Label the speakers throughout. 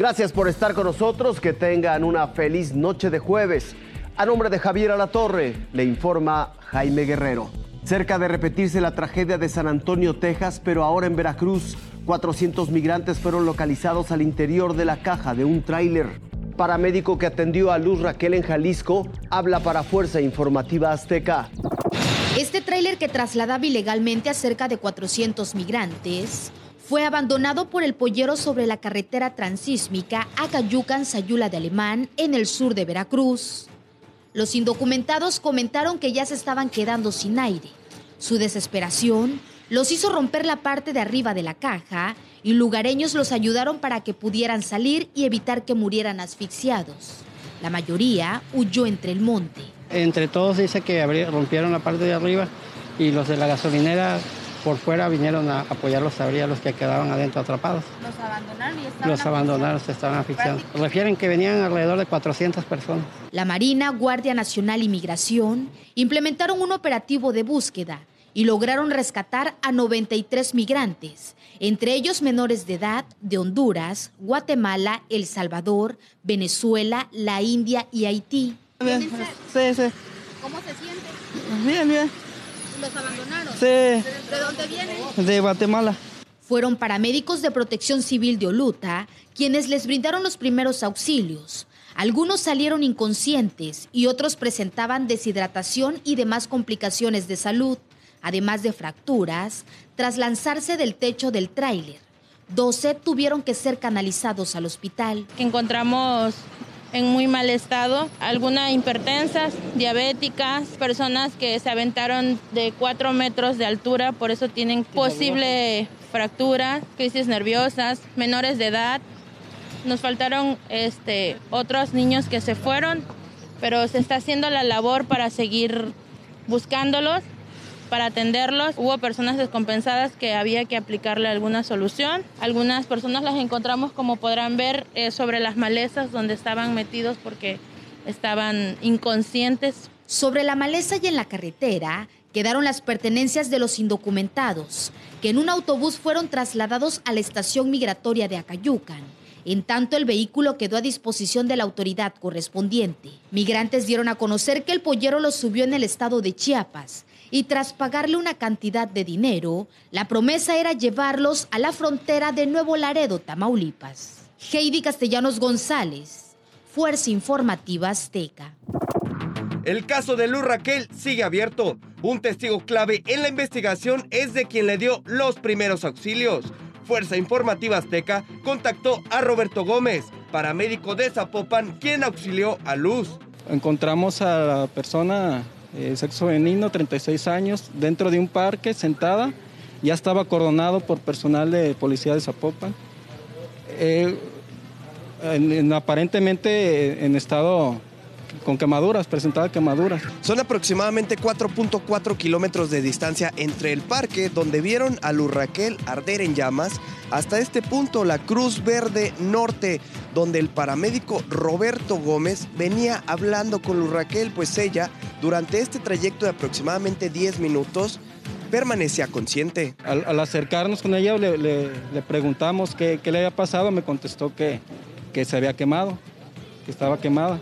Speaker 1: Gracias por estar con nosotros, que tengan una feliz noche de jueves. A nombre de Javier Alatorre, le informa Jaime Guerrero. Cerca de repetirse la tragedia de San Antonio, Texas, pero ahora en Veracruz, 400 migrantes fueron localizados al interior de la caja de un tráiler. Paramédico que atendió a Luz Raquel en Jalisco habla para Fuerza Informativa Azteca.
Speaker 2: Este tráiler que trasladaba ilegalmente a cerca de 400 migrantes fue abandonado por el pollero sobre la carretera transísmica Acayucan Sayula de Alemán en el sur de Veracruz. Los indocumentados comentaron que ya se estaban quedando sin aire. Su desesperación los hizo romper la parte de arriba de la caja y lugareños los ayudaron para que pudieran salir y evitar que murieran asfixiados. La mayoría huyó entre el monte.
Speaker 3: Entre todos dice que rompieron la parte de arriba y los de la gasolinera por fuera vinieron a apoyarlos a los que quedaban adentro atrapados.
Speaker 2: ¿Los abandonaron y estaban
Speaker 3: Los abandonaron, se estaban asfixiando. Refieren que venían alrededor de 400 personas.
Speaker 2: La Marina, Guardia Nacional y Migración implementaron un operativo de búsqueda y lograron rescatar a 93 migrantes, entre ellos menores de edad de Honduras, Guatemala, El Salvador, Venezuela, la India y Haití.
Speaker 4: Bien, sí, sí.
Speaker 2: ¿Cómo se siente?
Speaker 4: Bien, bien.
Speaker 2: ¿Los abandonaron?
Speaker 4: Sí.
Speaker 2: ¿De dónde vienen?
Speaker 4: De Guatemala.
Speaker 2: Fueron paramédicos de protección civil de Oluta quienes les brindaron los primeros auxilios. Algunos salieron inconscientes y otros presentaban deshidratación y demás complicaciones de salud además de fracturas, tras lanzarse del techo del tráiler. 12 tuvieron que ser canalizados al hospital.
Speaker 5: Encontramos en muy mal estado, algunas hipertensas, diabéticas, personas que se aventaron de 4 metros de altura, por eso tienen posible fractura, crisis nerviosas, menores de edad. Nos faltaron este, otros niños que se fueron, pero se está haciendo la labor para seguir buscándolos para atenderlos. Hubo personas descompensadas que había que aplicarle alguna solución. Algunas personas las encontramos, como podrán ver, eh, sobre las malezas donde estaban metidos porque estaban inconscientes.
Speaker 2: Sobre la maleza y en la carretera quedaron las pertenencias de los indocumentados, que en un autobús fueron trasladados a la estación migratoria de Acayucan. En tanto, el vehículo quedó a disposición de la autoridad correspondiente. Migrantes dieron a conocer que el pollero los subió en el estado de Chiapas y tras pagarle una cantidad de dinero, la promesa era llevarlos a la frontera de Nuevo Laredo, Tamaulipas. Heidi Castellanos González, Fuerza Informativa Azteca.
Speaker 6: El caso de Luz Raquel sigue abierto. Un testigo clave en la investigación es de quien le dio los primeros auxilios. Fuerza Informativa Azteca contactó a Roberto Gómez, paramédico de Zapopan, quien auxilió a Luz.
Speaker 3: Encontramos a la persona eh, sexo femenino, 36 años, dentro de un parque, sentada. Ya estaba cordonado por personal de policía de Zapopan. Eh, aparentemente en estado con quemaduras, presentaba quemaduras.
Speaker 6: Son aproximadamente 4.4 kilómetros de distancia entre el parque donde vieron a Luz Raquel arder en llamas hasta este punto la Cruz Verde Norte, donde el paramédico Roberto Gómez venía hablando con Luz Raquel, pues ella, durante este trayecto de aproximadamente 10 minutos, permanecía consciente.
Speaker 3: Al, acercarnos con ella le, preguntamos qué, le había pasado, me contestó que, que se había quemado, que estaba quemada.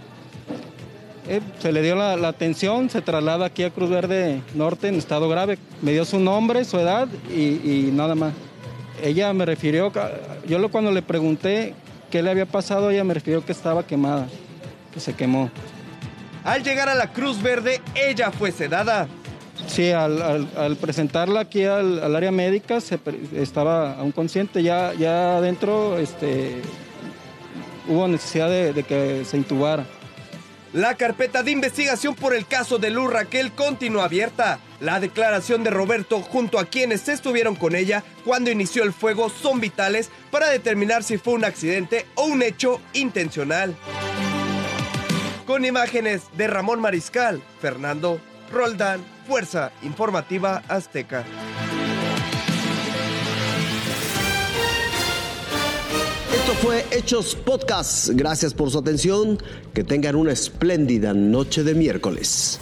Speaker 3: Eh, se le dio la, atención, se traslada aquí a Cruz Verde Norte en estado grave. Me dio su nombre, su edad y, nada más. Ella me refirió, yo cuando le pregunté qué le había pasado, ella me refirió que estaba quemada, que se quemó.
Speaker 6: Al llegar a la Cruz Verde, ella fue sedada.
Speaker 3: Sí, al, presentarla aquí al, área médica, se, estaba aún consciente, ya, ya adentro este, hubo necesidad de que se intubara.
Speaker 6: La carpeta de investigación por el caso de Luz Raquel continúa abierta. La declaración de Roberto junto a quienes estuvieron con ella cuando inició el fuego son vitales para determinar si fue un accidente o un hecho intencional. Con imágenes de Ramón Mariscal, Fernando Roldán, Fuerza Informativa Azteca.
Speaker 1: Fue Hechos Podcast. Gracias por su atención. Que tengan una espléndida noche de miércoles.